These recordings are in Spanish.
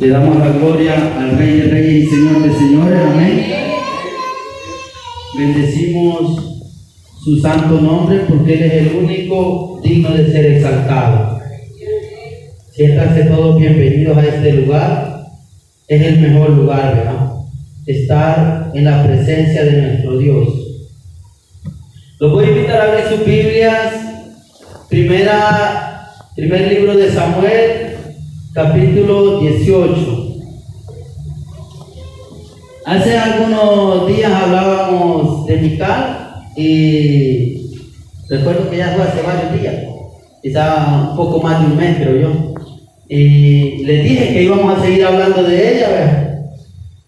Le damos la gloria al Rey de Reyes y Señor de Señores. Amén. Bendecimos su santo nombre porque Él es el único digno de ser exaltado. Siéntanse todos bienvenidos a este lugar. Es el mejor lugar, ¿verdad? Estar en la presencia de nuestro Dios. Los voy a invitar a abrir sus Biblias. Primera, primer libro de Samuel, capítulo 18. Hace algunos días hablábamos de Mical y recuerdo que ya fue hace varios días, quizá un poco más de un mes creo yo. Y les dije que íbamos a seguir hablando de ella, ¿verdad?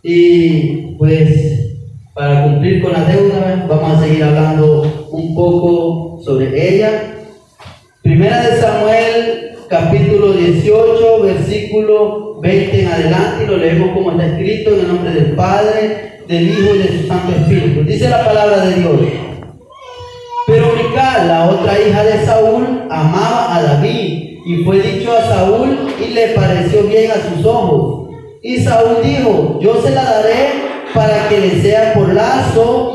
Y pues para cumplir con la deuda, vamos a seguir hablando un poco sobre ella. Primera de Samuel capítulo 18, versículo 20 en adelante, y lo leemos como está escrito en el nombre del Padre, del Hijo y de su Santo Espíritu. Dice la palabra de Dios. Pero Mical, la otra hija de Saúl, amaba a David, y fue dicho a Saúl y le pareció bien a sus ojos. Y Saúl dijo, yo se la daré para que le sea por lazo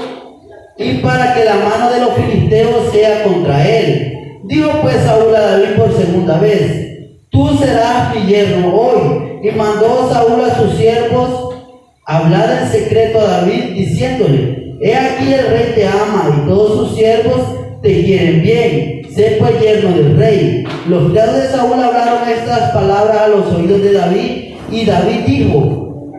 y para que la mano de los filisteos sea contra él Dijo pues Saúl a David por segunda vez, tú serás mi yerno hoy. Y mandó Saúl a sus siervos hablar en secreto a David, diciéndole, he aquí el rey te ama y todos sus siervos te quieren bien. Sé pues yerno del rey. Los criados de Saúl hablaron estas palabras a los oídos de David y David dijo,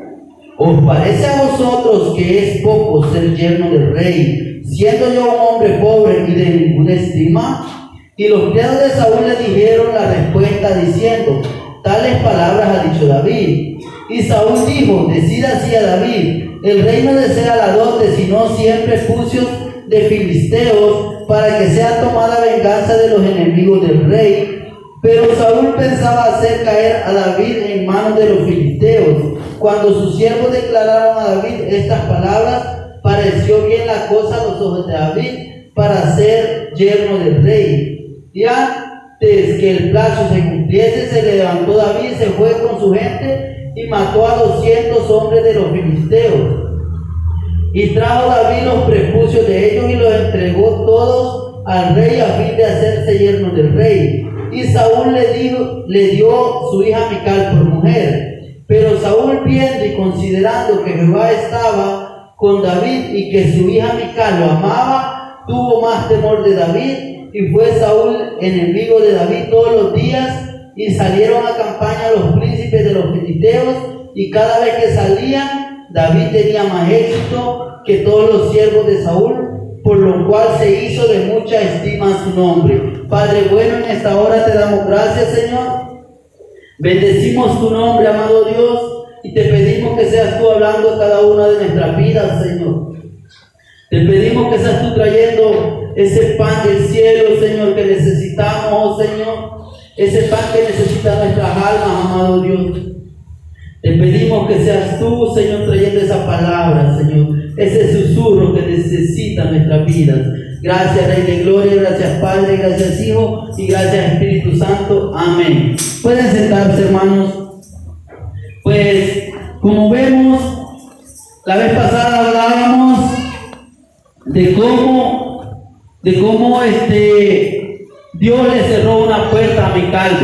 ¿os parece a vosotros que es poco ser yerno del rey, siendo yo un hombre pobre y de ninguna estima? Y los criados de Saúl le dijeron la respuesta diciendo, tales palabras ha dicho David. Y Saúl dijo, decida así a David, el rey no desea la dote, sino siempre pucios de filisteos, para que sea tomada venganza de los enemigos del rey. Pero Saúl pensaba hacer caer a David en manos de los filisteos. Cuando sus siervos declararon a David estas palabras, pareció bien la cosa a los ojos de David para ser yerno del rey. Y antes que el plazo se cumpliese, se levantó David, se fue con su gente y mató a doscientos hombres de los filisteos. Y trajo David los prepucios de ellos y los entregó todos al rey a fin de hacerse yerno del rey. Y Saúl le, le dio su hija Mical por mujer. Pero Saúl viendo y considerando que Jehová estaba con David y que su hija Mical lo amaba, tuvo más temor de David y fue Saúl enemigo de David todos los días y salieron a campaña los príncipes de los filisteos y cada vez que salían David tenía más éxito que todos los siervos de Saúl, por lo cual se hizo de mucha estima su nombre. Padre bueno, en esta hora te damos gracias, Señor. Bendecimos tu nombre, amado Dios, y te pedimos que seas tú hablando cada una de nuestras vidas, Señor. Te pedimos que seas tú trayendo ese pan del cielo, Señor, que necesitamos, oh Señor, ese pan que necesita nuestras almas, amado Dios. Te pedimos que seas tú, Señor, trayendo esa palabra, Señor, ese susurro que necesita nuestras vidas. Gracias, Rey de Gloria, gracias, Padre, gracias, Hijo, y gracias, Espíritu Santo. Amén. Pueden sentarse, hermanos. Pues, como vemos, la vez pasada hablábamos de cómo de cómo este, Dios le cerró una puerta a Mical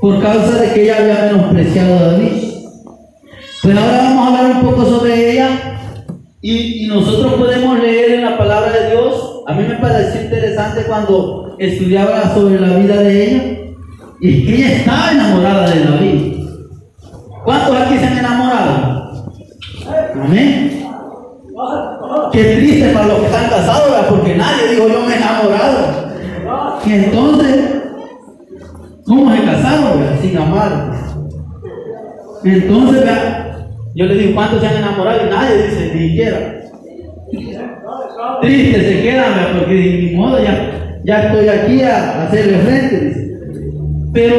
por causa de que ella había menospreciado a David. Pues ahora vamos a hablar un poco sobre ella y, nosotros podemos leer en la palabra de Dios. A mí me pareció interesante cuando estudiaba sobre la vida de ella y que ella estaba enamorada de David. ¿Cuántos aquí se han enamorado? Amén. Qué triste para los que están casados, porque nadie dijo yo me he enamorado. Y entonces, ¿cómo se casaron? Sin amar. Entonces, yo le digo, ¿cuántos se han enamorado? Y nadie dice, ni siquiera. Triste se quedan, porque de mi modo ya, ya estoy aquí a, hacerle frente. Pero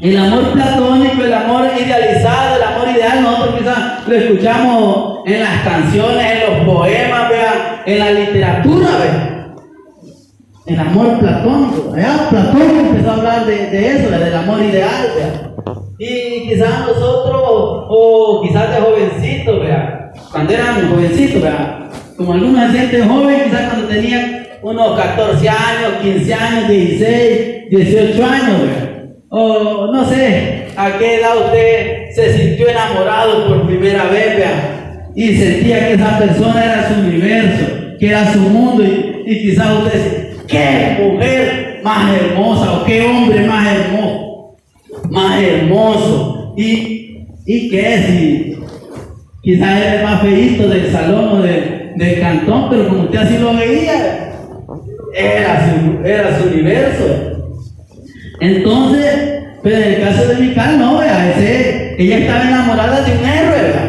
el amor platónico, el amor idealizado, el amor ideal, nosotros quizás lo escuchamos en las canciones, en los poemas, en la literatura, El amor platónico. Allá Platón empezó a hablar de, de eso, del amor ideal, vea. Y quizás nosotros, o quizás de jovencitos, cuando éramos jovencitos, como algunos se sienten jóvenes, quizás cuando tenían unos 14 años, 15 años, 16, 18 años, vea. O no sé, a qué edad usted se sintió enamorado por primera vez, vea, y sentía que esa persona era su universo, que era su mundo, y, y quizás usted dice, qué mujer más hermosa, o qué hombre más hermoso, más hermoso, y, y qué si quizás era el más feíto del salón o de- del cantón, pero como usted así lo veía, era su, era su universo. Entonces, pero en el caso de Mical, no, vea, ella estaba enamorada de un héroe, vea.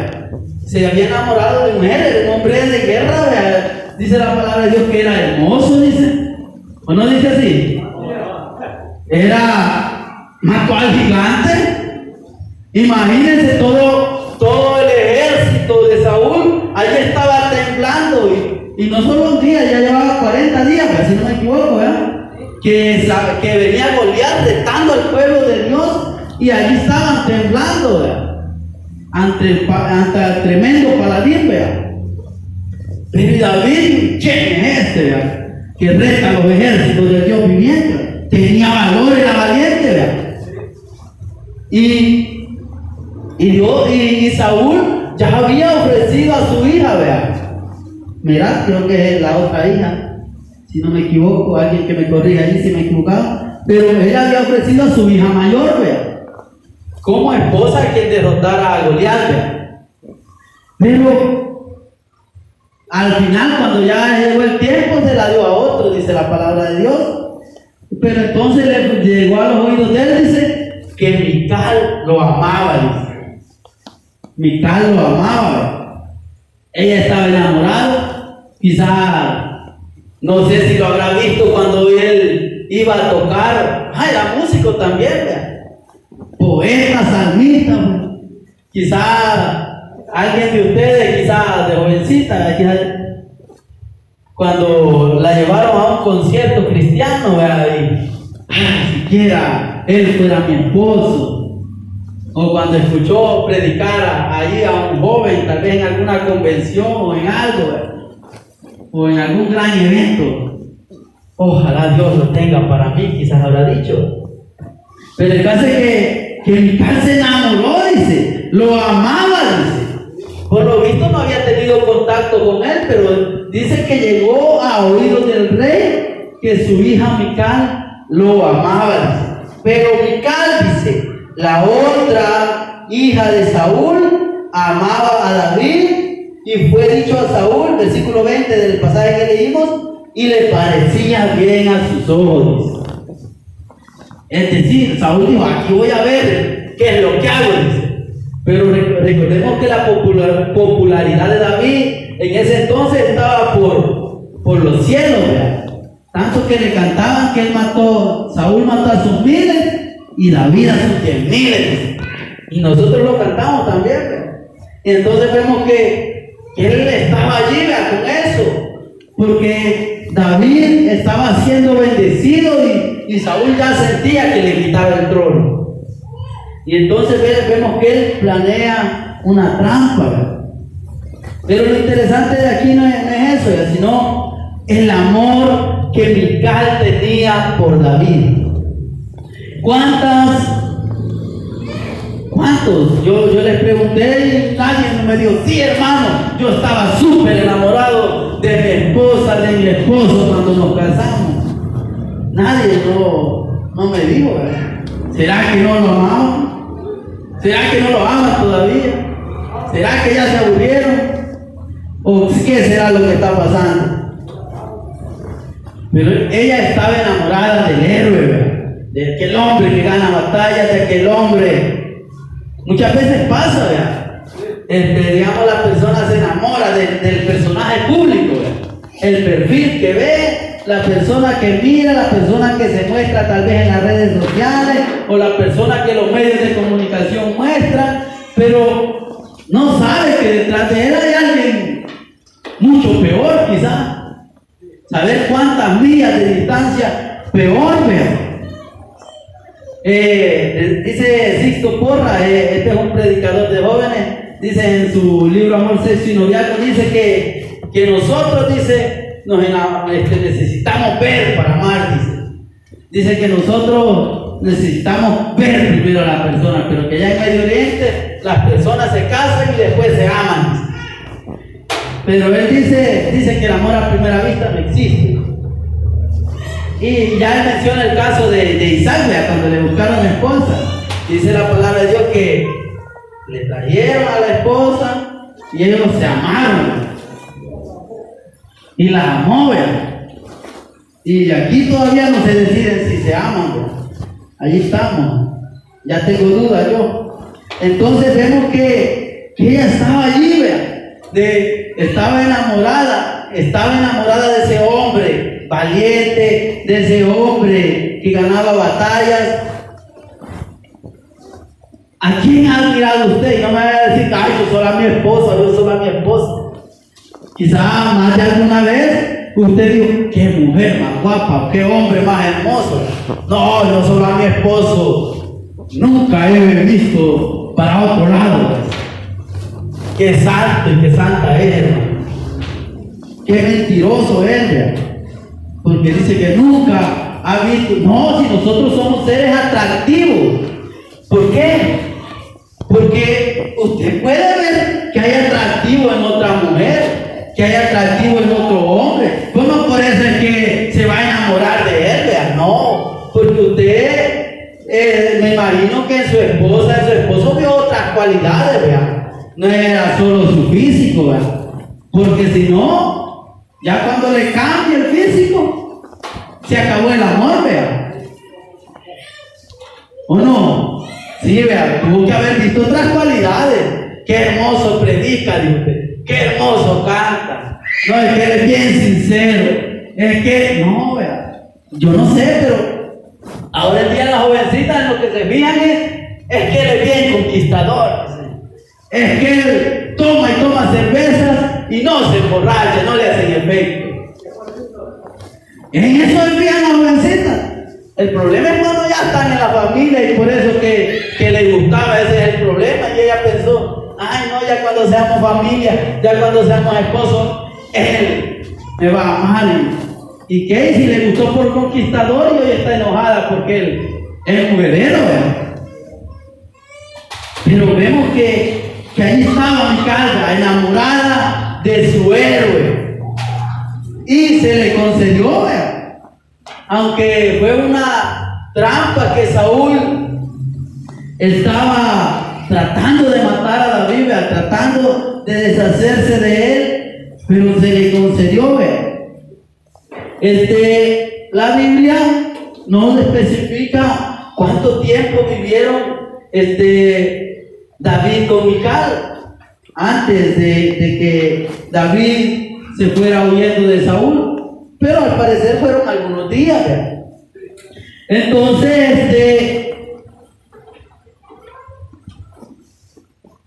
Se había enamorado de héroe, de un hombre de guerra. Dice la palabra de Dios que era hermoso, dice. ¿O no dice así? Era, mató al gigante. Imagínense todo, todo el ejército de Saúl, allí estaba temblando y, no solo un día, ya llevaba 40 días, si no me equivoco, ¿verdad? Que, que venía Goliat retando al pueblo de Dios y allí estaban temblando, ¿verdad? Ante el, tremendo paladín, ¿verdad? Pero David, ¿quién es este, ¿verdad? Que reta a los ejércitos de Dios viviente. Tenía valor, era valiente, ¿verdad? Y, y, Dios- y, Saúl ya había ofrecido a su hija, vea. Mira, creo que es la otra hija. Si no me equivoco, alguien que me corrija ahí si me he equivocado. Pero él había ofrecido a su hija mayor, vea. Como esposa a quien derrotara a Goliat. Pero al final, cuando ya llegó el tiempo, se la dio a otro, dice la palabra de Dios. Pero entonces le llegó a los oídos de él, dice, que Mical lo amaba, dice. Mical lo amaba. Ella estaba enamorada, quizá, no sé si lo habrá visto cuando él iba a tocar. Ah, era músico también. Poeta, salmista, pues. quizá alguien de ustedes, quizá de jovencita, quizá cuando la llevaron a un concierto cristiano, vea, y ah, siquiera él fuera mi esposo. O cuando escuchó predicar ahí a un joven, tal vez en alguna convención o en algo, o en algún gran evento. Ojalá Dios lo tenga para mí, quizás habrá dicho. Pero el caso es que, que Mical se enamoró, dice, lo amaba, dice. Por lo visto no había tenido contacto con él, pero dice que llegó a oídos del rey que su hija Mical lo amaba. dice. Pero Mical dice, la otra hija de Saúl amaba a David y fue dicho a Saúl, versículo 20 del pasaje que leímos, y le parecía bien a sus ojos. Es decir, Saúl dijo, aquí voy a ver qué es lo que hago. Pero re- recordemos que la popular- popularidad de David en ese entonces estaba por, por los cielos, ¿verdad? Tanto que le cantaban que él mató, Saúl mató a sus miles y David a sus diez miles. Y nosotros lo cantamos también, ¿verdad? Y entonces vemos que, que él estaba allí, ¿verdad? Con eso. Porque David estaba siendo bendecido y, y Saúl ya sentía que le quitaba el trono. Y entonces ve- vemos que él planea una trampa. Pero lo interesante de aquí no es, eso, sino el amor que Mical tenía por David. ¿Cuántas ¿Cuántos? Yo, yo les pregunté y nadie me dijo, sí hermano, yo estaba súper enamorado de mi esposa, de mi esposo cuando nos casamos. Nadie no, no me dijo. ¿será que no lo amamos? ¿Será que no lo aman todavía? ¿Será que ya se aburrieron? ¿O qué será lo que está pasando? Pero ella estaba enamorada del héroe, de aquel hombre que gana batallas, de aquel hombre. Muchas veces pasa, ¿verdad? Este, digamos, la persona se enamora del, personaje público, ¿verdad? el perfil que ve, la persona que mira, la persona que se muestra tal vez en las redes sociales, o la persona que los medios de comunicación muestran, pero no sabe que detrás de él hay alguien mucho peor, quizás. Saber cuántas millas de distancia peor, vea. Eh, dice Sixto Porra, eh, este es un predicador de jóvenes, dice en su libro Amor, Sexo y Noviazgo, dice que, que nosotros, dice, este, necesitamos ver para amar, dice. Dice que nosotros necesitamos ver primero a la persona, pero que ya en Medio Oriente las personas se casan y después se aman. Pero él dice, dice que el amor a primera vista no existe. Y ya menciona el caso de, de Isaac, cuando le buscaron esposa. Dice la palabra de Dios que le trajeron a la esposa y ellos se amaron. Y la amó, Y aquí todavía no se deciden si se aman, Allí estamos. Ya tengo duda yo. Entonces vemos que, ella estaba allí, De, estaba enamorada, estaba enamorada de valiente, de ese hombre que ganaba batallas. ¿A quién ha admirado usted? Y no me vaya a decir, ay, yo soy a mi esposa, yo soy a mi esposa. Quizá más de alguna vez usted dijo, qué mujer más guapa, qué hombre más hermoso. No, yo soy a mi esposo. Nunca he visto para otro lado. Qué santo y qué santa es, Qué mentiroso es, porque dice que nunca ha visto. No, si nosotros somos seres atractivos. ¿Por qué? Porque usted puede ver que hay atractivo en otra mujer, que hay atractivo en otro hombre. ¿Cómo por eso es que se va a enamorar de él? Vea? No, porque usted, eh, me imagino que su esposa, en su esposo vio otras cualidades, vea. No era solo su físico, ¿verdad? Porque si no, ya cuando le cambia el físico, se acabó el amor, vea. ¿O no? Sí, vea, tuvo que haber visto otras cualidades. Qué hermoso predica, dice usted. Qué hermoso canta. No, es que él es bien sincero. Es que, no, vea. Yo no sé, pero ahora en día las jovencitas lo que se fijan es, es que él es bien conquistador. Es que él toma y toma cervezas y no se emborracha, no le hacen efecto. En eso envían la jovencita. El problema es cuando ya están en la familia y por eso que, que le gustaba, ese es el problema. Y ella pensó, ay no, ya cuando seamos familia, ya cuando seamos esposos, él me va a amar. ¿Y? Si le gustó por conquistador y hoy está enojada porque él es mujerero, Pero vemos que, que allí estaba carga enamorada de su héroe. Y se le concedió, aunque fue una trampa que Saúl estaba tratando de matar a David, tratando de deshacerse de él, pero se le concedió. Este, la Biblia no especifica cuánto tiempo vivieron este, David con Mical antes de, de que David se fuera huyendo de Saúl. Pero al parecer fueron algunos días. Entonces, este,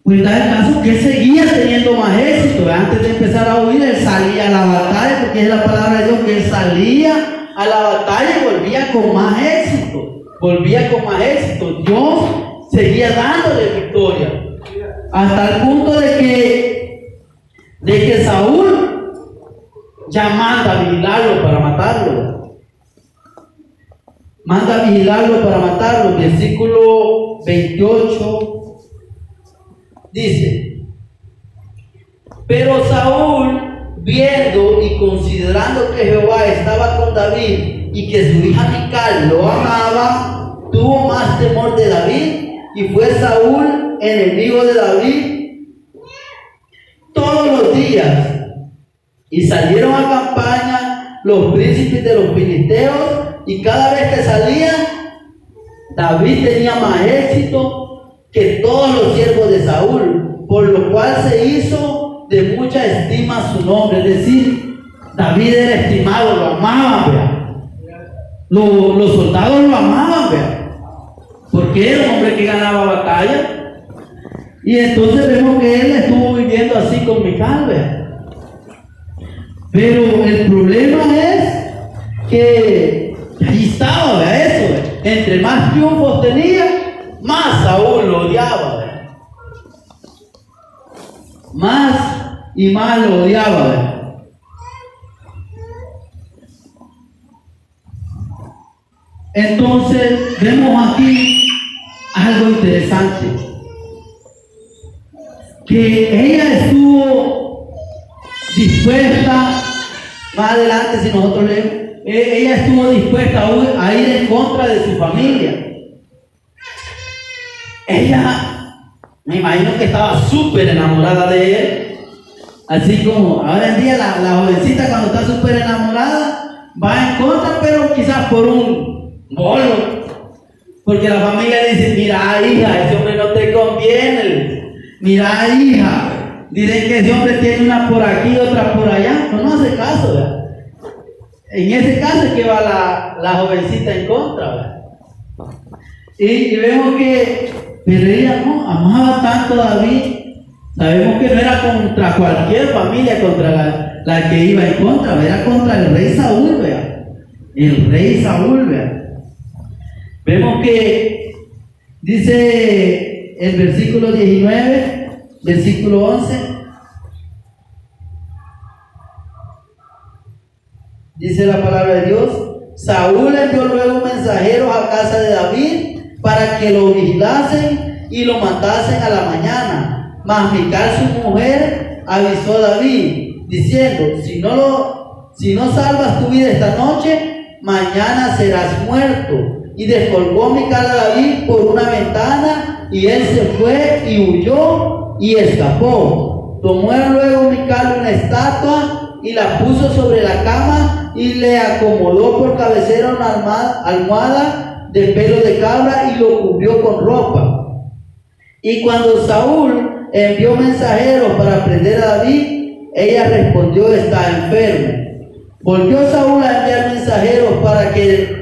pues da el caso que él seguía teniendo más éxito. Antes de empezar a huir, él salía a la batalla, porque es la palabra de Dios que él salía a la batalla y volvía con más éxito. Volvía con más éxito. Dios seguía dándole victoria. Hasta el punto de que, de que Saúl ya manda a vigilarlo para matarlo. Manda a vigilarlo para matarlo. Versículo 28 dice, pero Saúl, viendo y considerando que Jehová estaba con David y que su hija Mical lo amaba, tuvo más temor de David y fue Saúl enemigo de David todos los días y salieron a campaña los príncipes de los filisteos y cada vez que salían, David tenía más éxito que todos los siervos de Saúl, por lo cual se hizo de mucha estima su nombre. Es decir, David era estimado, lo amaban, Los, los soldados lo amaban, porque era un hombre que ganaba batalla. Y entonces vemos que él estuvo viviendo así con Mical, ¿vea? Pero el problema es que ahí estaba, eso, entre más triunfos tenía, más Saúl lo odiaba. Más y más lo odiaba. Entonces vemos aquí algo interesante. Que ella estuvo dispuesta, más adelante si nosotros leemos, e-, ella estuvo dispuesta a ir en contra de su familia. Ella, me imagino que estaba súper enamorada de él. Así como ahora en día la, la jovencita cuando está súper enamorada va en contra, pero quizás por un bolo. Porque la familia dice, mira hija, ese hombre no te conviene. Mira hija, dicen que ese hombre tiene una por aquí, otra por allá. No, no hace caso, ¿verdad? En ese caso es que va la, la jovencita en contra. Y, vemos que, pero no, amaba tanto a David. Sabemos que no era contra cualquier familia contra la, la que iba en contra, era contra el rey Saúl, ¿verdad? El rey Saúl, ¿verdad? Vemos que dice el versículo 19, versículo 11. Dice la palabra de Dios. Saúl envió luego mensajeros a casa de David para que lo vigilasen y lo matasen a la mañana. Mas Mical, su mujer, avisó a David, diciendo, si no, lo, si no salvas tu vida esta noche, mañana serás muerto. Y descolgó Mical a David por una ventana y él se fue y huyó y escapó. Tomó luego Mical una estatua y la puso sobre la cama y le acomodó por cabecera una almohada de pelo de cabra y lo cubrió con ropa. Y cuando Saúl envió mensajeros para prender a David, ella respondió, está enfermo. Volvió Saúl a enviar mensajeros para que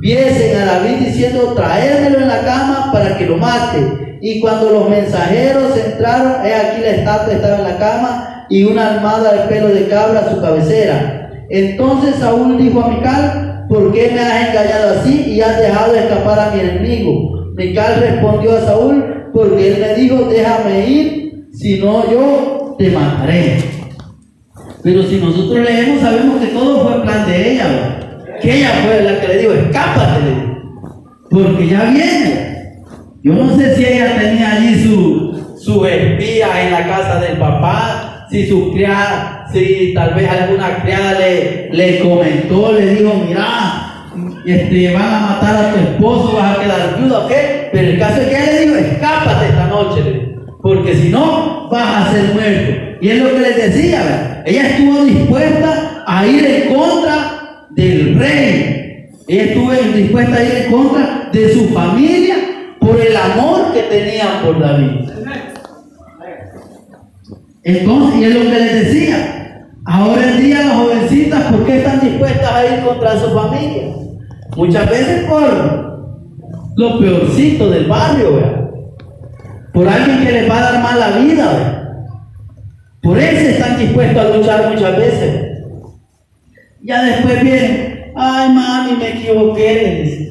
viesen a David diciendo, traérmelo en la cama para que lo mate. Y cuando los mensajeros entraron, he aquí la estatua estaba en la cama y una almohada de pelo de cabra a su cabecera. Entonces Saúl dijo a Mical, ¿por qué me has engañado así y has dejado escapar a mi enemigo? Mical respondió a Saúl, porque él me dijo, déjame ir, si no yo te mataré. Pero si nosotros leemos, sabemos que todo fue plan de ella, que ella fue la que le dijo, escápate, porque ya viene. Yo no sé si ella tenía allí su, su espía en la casa del papá, si su criada si tal vez alguna criada le, le comentó, le dijo, mira, este, van a matar a tu esposo, vas a quedar viuda, ¿ok? Pero el caso es que ella le dijo, escápate esta noche, porque si no, vas a ser muerto. Y es lo que les decía, ¿verdad? ella estuvo dispuesta a ir en contra del rey. Ella estuvo dispuesta a ir en contra de su familia el amor que tenían por David. Entonces, y es lo que les decía, Ahora en día las jovencitas, ¿por qué están dispuestas a ir contra su familia? Muchas veces por lo peorcito del barrio. Por alguien que les va a dar mala vida. Por eso están dispuestos a luchar muchas veces. Ya después vienen, ay mami, me equivoqué,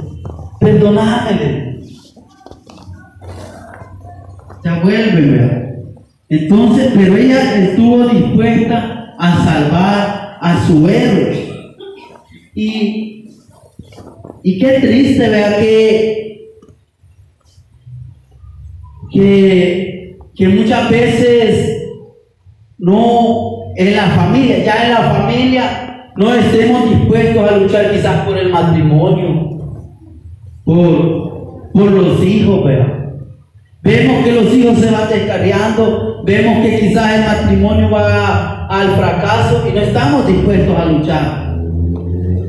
perdonadme. Ya vuelven, ¿verdad? Entonces, pero ella estuvo dispuesta a salvar a su héroe. Y, y qué triste, vea que, que, que muchas veces no en la familia, ya en la familia no estemos dispuestos a luchar quizás por el matrimonio, por, por los hijos, ¿verdad? Vemos que los hijos se van descarriando, vemos que quizás el matrimonio va al fracaso y no estamos dispuestos a luchar.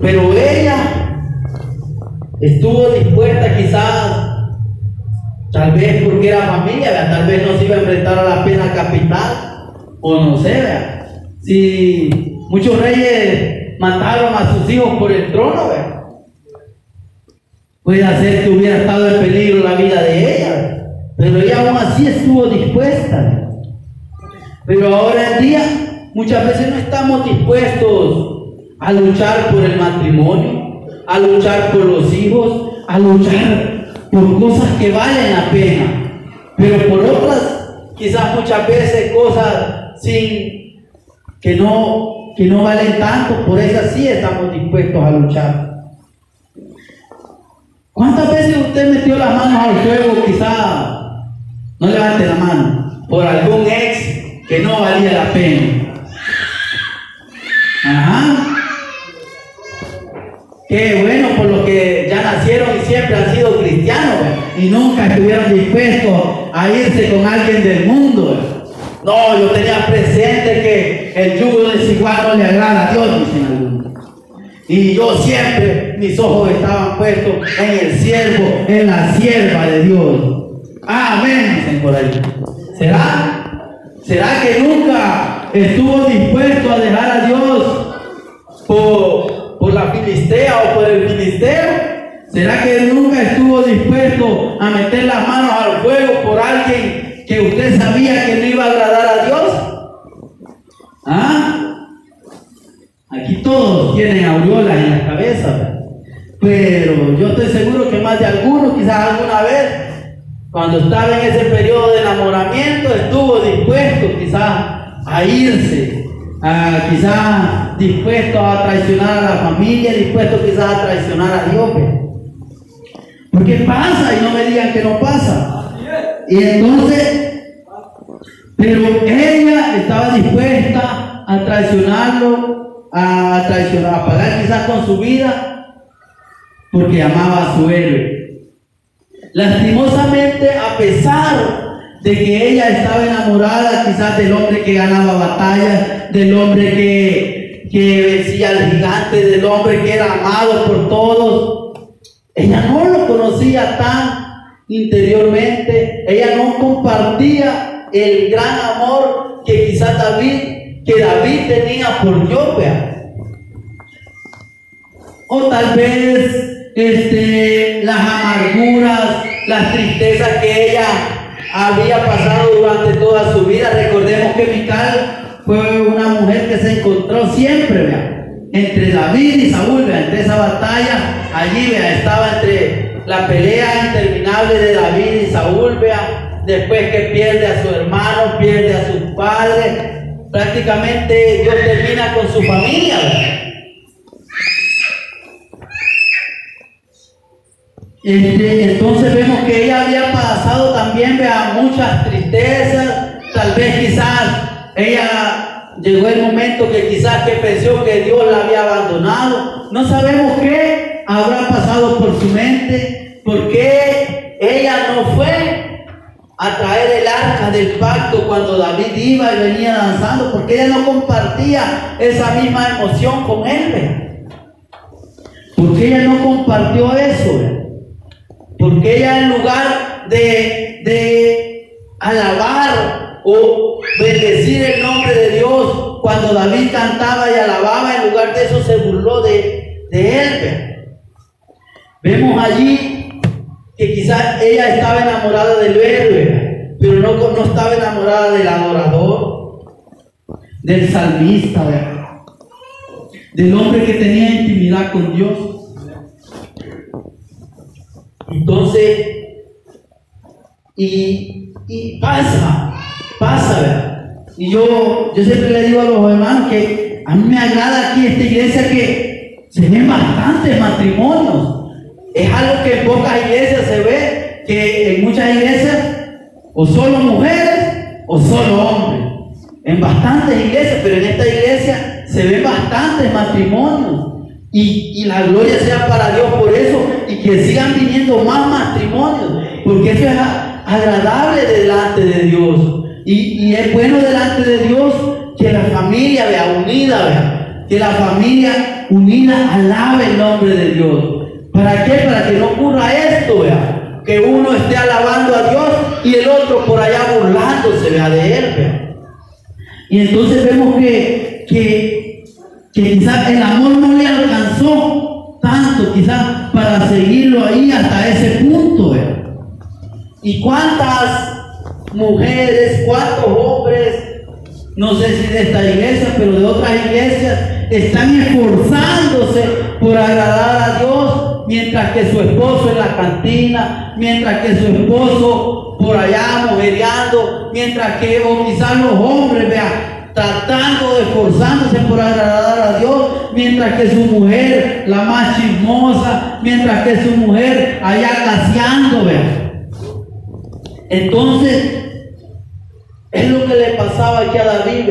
Pero ella estuvo dispuesta quizás, tal vez porque era familia, tal vez no se iba a enfrentar a la pena capital, o no sé, si muchos reyes mataron a sus hijos por el trono, puede hacer que hubiera estado en peligro la vida de ella, pero ella aún así estuvo dispuesta. Pero ahora en día Muchas veces no estamos dispuestos a luchar por el matrimonio, a luchar por los hijos, a luchar por cosas que valen la pena, pero por otras, quizás muchas veces cosas sin que no, que no valen tanto, por esas sí estamos dispuestos a luchar. ¿Cuántas veces usted metió las manos al fuego? Quizá no levante la mano por algún ex que no valía la pena. Ajá. Qué bueno por los que ya nacieron y siempre han sido cristianos y nunca estuvieron dispuestos a irse con alguien del mundo. No, yo tenía presente que el yugo desigual no le agrada a Dios, dicen algunos. Y yo siempre, mis ojos estaban puestos en el siervo, en la sierva de Dios. Amén, dicen por ahí. ¿Será? ¿Será que nunca estuvo dispuesto a dejar a Dios por por la filistea o por el filisteo? ¿Será que nunca estuvo dispuesto a meter las manos al fuego por alguien que usted sabía que no iba a agradar a Dios? ¿Ah? Aquí todos tienen aureolas en la cabeza, pero yo estoy seguro que más de algunos, quizás alguna vez, cuando estaba en ese periodo de enamoramiento, estuvo dispuesto quizás a irse Ah, quizás dispuesto a traicionar a la familia, dispuesto quizás a traicionar a Dios. Porque pasa y no me digan que no pasa. Y entonces, pero ella estaba dispuesta a traicionarlo, a traicionar, a pagar quizás con su vida, porque amaba a su héroe. Lastimosamente, a pesar de que ella estaba enamorada quizás del hombre que ganaba batallas, del hombre que, que vencía al gigante, del hombre que era amado por todos. Ella no lo conocía tan interiormente, ella no compartía el gran amor que quizás David, que David tenía por Jopea. O tal vez este, las amarguras, las tristezas que ella había pasado durante toda su vida. Recordemos que Mical fue una mujer que se encontró siempre, entre David y Saúl, entre esa batalla, allí estaba entre la pelea interminable de David y Saúl, vea, después que pierde a su hermano, pierde a su padre, prácticamente Dios termina con su familia. Este, entonces vemos que ella había pasado también vea, muchas tristezas, tal vez quizás ella llegó el momento que quizás que pensó que Dios la había abandonado. No sabemos qué habrá pasado por su mente, porque ella no fue a traer el arca del pacto cuando David iba y venía danzando, porque ella no compartía esa misma emoción con él. Porque ella no compartió eso. Porque ella en lugar de, de alabar o bendecir el nombre de Dios, cuando David cantaba y alababa, en lugar de eso se burló de, de él. Vemos allí que quizás ella estaba enamorada del héroe, pero no, no estaba enamorada del adorador, del salmista, del hombre que tenía intimidad con Dios. Entonces, y, y pasa, pasa, ¿verdad? Y yo, yo siempre le digo a los hermanos que a mí me agrada aquí esta iglesia que se ven bastantes matrimonios. Es algo que en pocas iglesias se ve, que en muchas iglesias o solo mujeres o solo hombres. En bastantes iglesias, pero en esta iglesia se ven bastantes matrimonios. Y, la gloria sea para Dios por eso y que sigan viniendo más matrimonios, porque eso es agradable delante de Dios. Y, es bueno delante de Dios que la familia vea unida, vea, que la familia unida alabe el nombre de Dios. ¿Para qué? Para que no ocurra esto, vea, que uno esté alabando a Dios y el otro por allá burlándose, vea, de él, vea. Y entonces vemos que, que que quizás el amor no le alcanzó tanto, quizás para seguirlo ahí hasta ese punto. ¿Y cuántas mujeres, cuántos hombres, no sé si de esta iglesia, pero de otras iglesias, están esforzándose por agradar a Dios mientras que su esposo en la cantina, mientras que su esposo por allá mujeriando, mientras que o quizás los hombres, vean, tratando, esforzándose por agradar a Dios, mientras que su mujer, la más chismosa, mientras que su mujer allá caseando. Entonces, es lo que le pasaba aquí a David.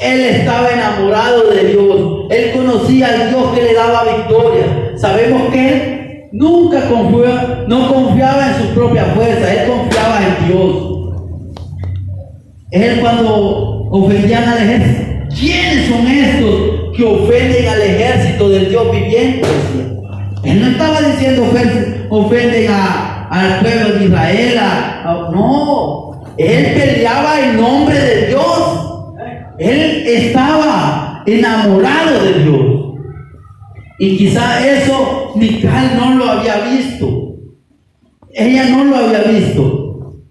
Él estaba enamorado de Dios. Él conocía al Dios que le daba victoria. Sabemos que él nunca confiaba, no confiaba en su propia fuerza. Él confiaba en Dios. Él cuando ofendían al ejército, ¿quiénes son estos que ofenden al ejército del Dios viviente? Él no estaba diciendo ofenden, al pueblo de Israel. no, él peleaba en nombre de Dios. Él estaba enamorado de Dios. Y quizá eso Mical no lo había visto. Ella no lo había visto.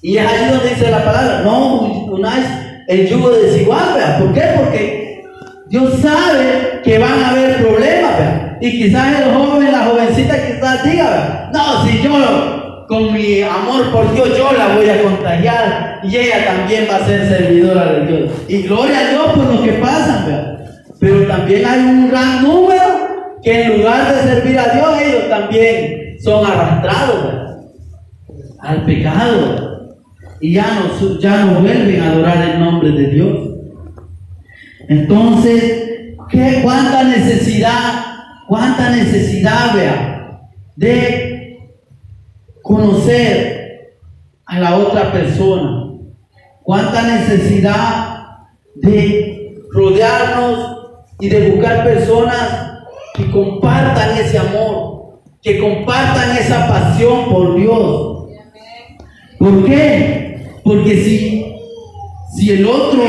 Y es ahí donde dice la palabra, no unáis el yugo desigual, ¿Por qué? Porque Dios sabe que van a haber problemas, Y quizás el joven, la jovencita quizás diga, no, si yo con mi amor por Dios yo la voy a contagiar y ella también va a ser servidora de Dios. Y gloria a Dios por lo que pasa, pero también hay un gran número que en lugar de servir a Dios ellos también son arrastrados al pecado y ya no, ya no vuelven a adorar el nombre de Dios. Entonces, ¿qué, ¿cuánta necesidad, cuánta necesidad, vea, de conocer a la otra persona. Cuánta necesidad de rodearnos y de buscar personas que compartan ese amor, que compartan esa pasión por Dios. ¿Por qué? Porque si, si el otro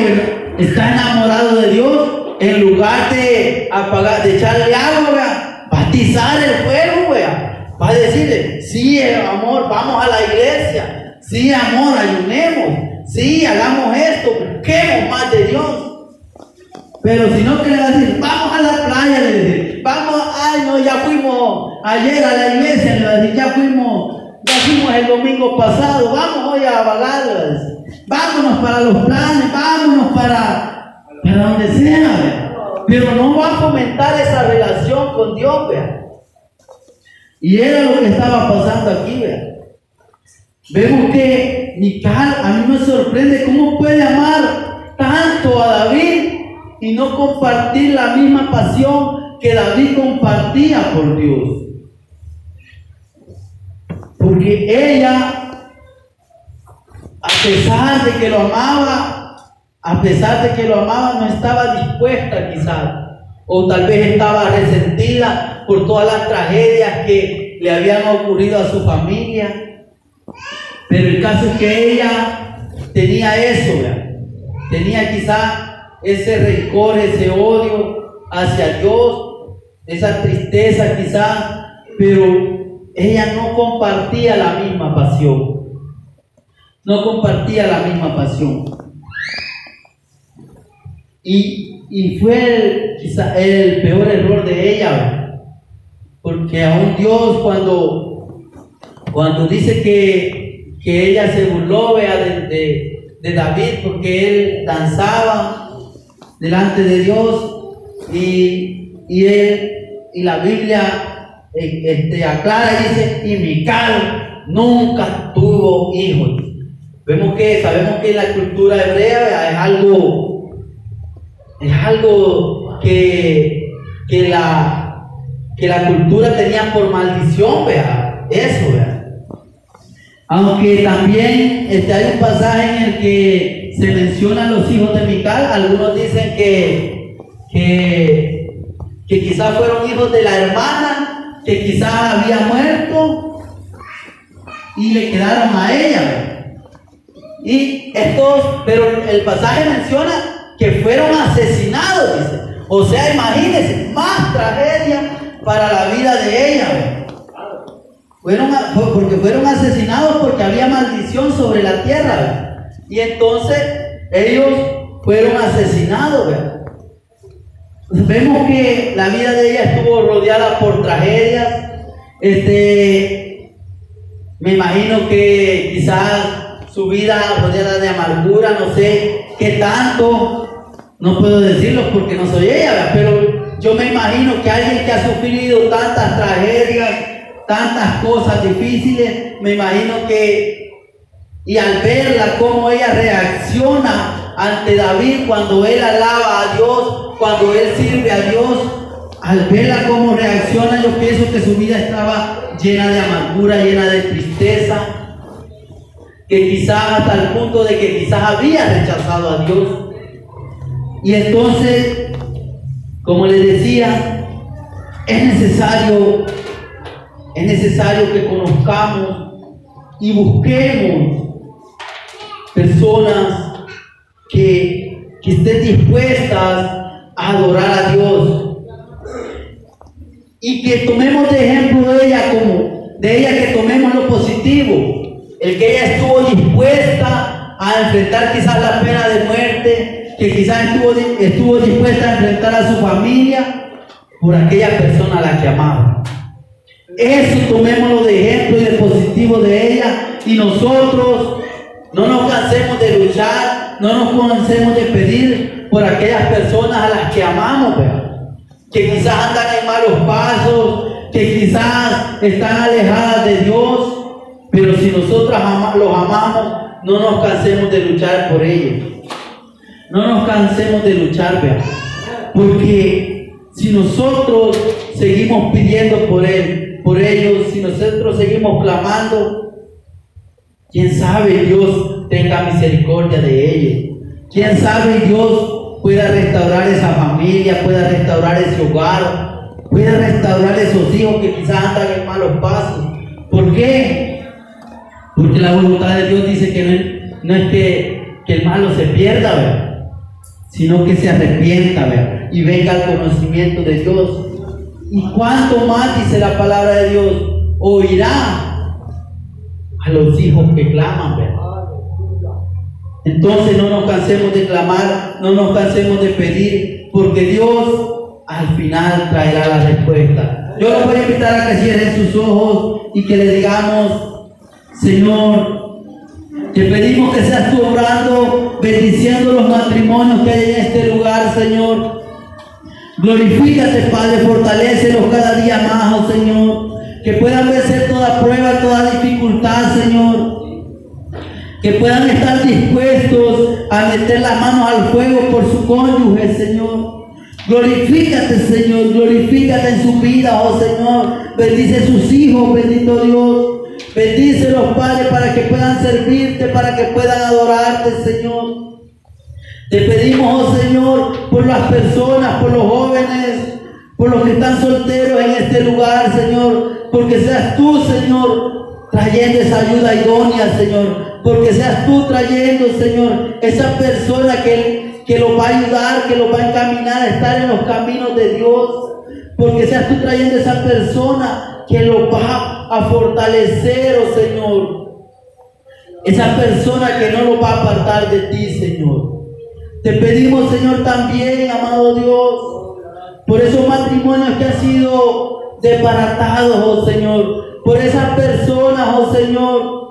está enamorado de Dios, en lugar de apagar, de echarle agua, batizar el fuego, vea Va a decirle, sí, amor, vamos a la iglesia. Sí, amor, ayunemos. Sí, hagamos esto, busquemos más de Dios. Pero si no, a decir, vamos a la playa, le dice, vamos, ay, no, ya fuimos ayer a la iglesia, le va ya fuimos, ya fuimos el domingo pasado, vamos hoy a vagar, vámonos para los planes, vámonos para, para donde sea, pero no va a fomentar esa relación con Dios, vea. Y era lo que estaba pasando aquí, Vemos que Mical a mí me sorprende cómo puede amar tanto a David y no compartir la misma pasión que David compartía por Dios. Porque ella, a pesar de que lo amaba, a pesar de que lo amaba, no estaba dispuesta quizás, o tal vez estaba resentida por todas las tragedias que le habían ocurrido a su familia. Pero el caso es que ella tenía eso, tenía quizá ese rencor, ese odio hacia Dios, esa tristeza quizá, pero ella no compartía la misma pasión. No compartía la misma pasión. Y, y fue quizá el peor error de ella, porque aún Dios cuando, cuando dice que, ella se burló vea, de, David porque él danzaba delante de Dios y, él y la Biblia este, aclara y dice y Mical nunca tuvo hijos vemos que sabemos que la cultura hebrea es algo es algo que, que la que la cultura tenía por maldición, vea, eso. Aunque también este, hay un pasaje en el que se mencionan los hijos de Mical, algunos dicen que, que, que quizás fueron hijos de la hermana, que quizás había muerto y le quedaron a ella. Y estos, pero el pasaje menciona que fueron asesinados, dice. O sea, imagínense, más tragedia para la vida de ella. Fueron, porque fueron asesinados porque había maldición sobre la tierra. Y entonces ellos fueron asesinados. Vemos que la vida de ella estuvo rodeada por tragedias. Este, me imagino que quizás su vida rodeada de amargura, no sé qué tanto, no puedo decirlo porque no soy ella, pero yo me imagino que alguien que ha sufrido tantas tragedias, tantas cosas difíciles, me imagino que, y al verla, cómo ella reacciona ante David cuando él alaba a Dios, cuando él sirve a Dios, al verla cómo reacciona, yo pienso que su vida estaba llena de amargura, llena de tristeza, que quizás hasta el punto de que quizás había rechazado a Dios. Y entonces, como le decía, es necesario, es necesario que conozcamos y busquemos personas que estén dispuestas adorar a Dios. Y que tomemos de ejemplo de ella como, de ella que tomemos lo positivo. El que ella estuvo dispuesta a enfrentar quizás la pena de muerte, que quizás estuvo, estuvo dispuesta a enfrentar a su familia por aquella persona a la que amaba. Eso tomémoslo de ejemplo y de positivo de ella y nosotros no nos cansemos de luchar, no nos cansemos de pedir por aquellas personas a las que amamos, que quizás andan en malos pasos, que quizás están alejadas de Dios, pero si nosotros los amamos, no nos cansemos de luchar por ellos. No nos cansemos de luchar, porque si nosotros seguimos pidiendo por él, por ellos, si nosotros seguimos clamando, Quién sabe Dios tenga misericordia de ellos. Quién sabe Dios pueda restaurar esa familia, pueda restaurar ese hogar, pueda restaurar esos hijos que quizás andan en malos pasos. ¿Por qué? Porque la voluntad de Dios dice que no es, que, el malo se pierda, sino que se arrepienta y venga al conocimiento de Dios. ¿Y cuánto más dice la palabra de Dios? Oirá a los hijos que claman, ¿verdad? Entonces no nos cansemos de clamar, no nos cansemos de pedir, porque Dios al final traerá la respuesta. Yo los voy a invitar a que cierren sus ojos y que le digamos, Señor, te pedimos que seas tú obrando, bendiciendo los matrimonios que hay en este lugar, Señor. Glorifícate, Padre, fortalecelos cada día más, oh Señor que puedan vencer toda prueba, toda dificultad, Señor. Que puedan estar dispuestos a meter las manos al fuego por su cónyuge, Señor. Glorifícate, Señor, glorifícate en su vida, oh Señor. Bendice sus hijos, bendito Dios. Bendice los padres para que puedan servirte, para que puedan adorarte, Señor. Te pedimos, oh Señor, por las personas, por los jóvenes, por los que están solteros en este lugar, Señor, porque seas tú, Señor, trayendo esa ayuda idónea, Señor, porque seas tú trayendo, Señor, esa persona que, que los va a ayudar, que los va a encaminar a estar en los caminos de Dios, porque seas tú trayendo esa persona que los va a fortalecer, oh Señor. Esa persona que no lo va a apartar de ti, Señor. Te pedimos, Señor, también, amado Dios, por esos matrimonios que han sido desbaratados, oh Señor, por esas personas, oh Señor,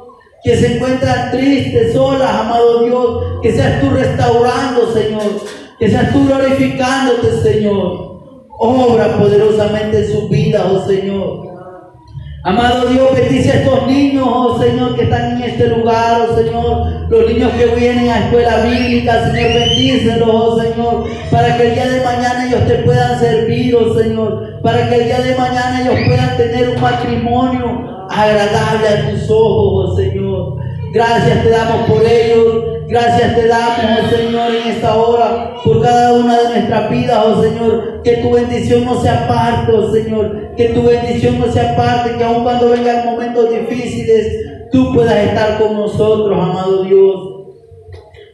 que se encuentran tristes, solas, amado Dios, que seas tú restaurando, Señor, que seas tú glorificándote, Señor. Obra poderosamente en su vida, oh Señor. Amado Dios, bendice a estos niños, oh Señor, que están en este lugar, oh Señor. Los niños que vienen a escuela bíblica, Señor, bendícelos, oh Señor. Para que el día de mañana ellos te puedan servir, oh Señor. Para que el día de mañana ellos puedan tener un matrimonio agradable a tus ojos, Señor. Gracias te damos por ellos. Gracias te damos, oh Señor, en esta hora, por cada una de nuestras vidas, oh Señor. Que tu bendición no se aparte, oh Señor. Que tu bendición no se aparte, que aun cuando vengan momentos difíciles, tú puedas estar con nosotros, amado Dios.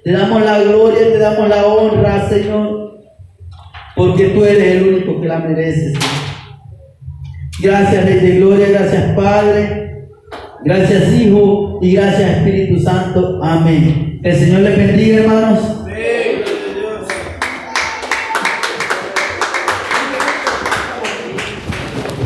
Te damos la gloria, te damos la honra, Señor. Porque tú eres el único que la merece, Señor. Gracias, Rey de Gloria, gracias, Padre. Gracias, Hijo, y gracias, Espíritu Santo. Amén. El Señor le bendiga, hermanos.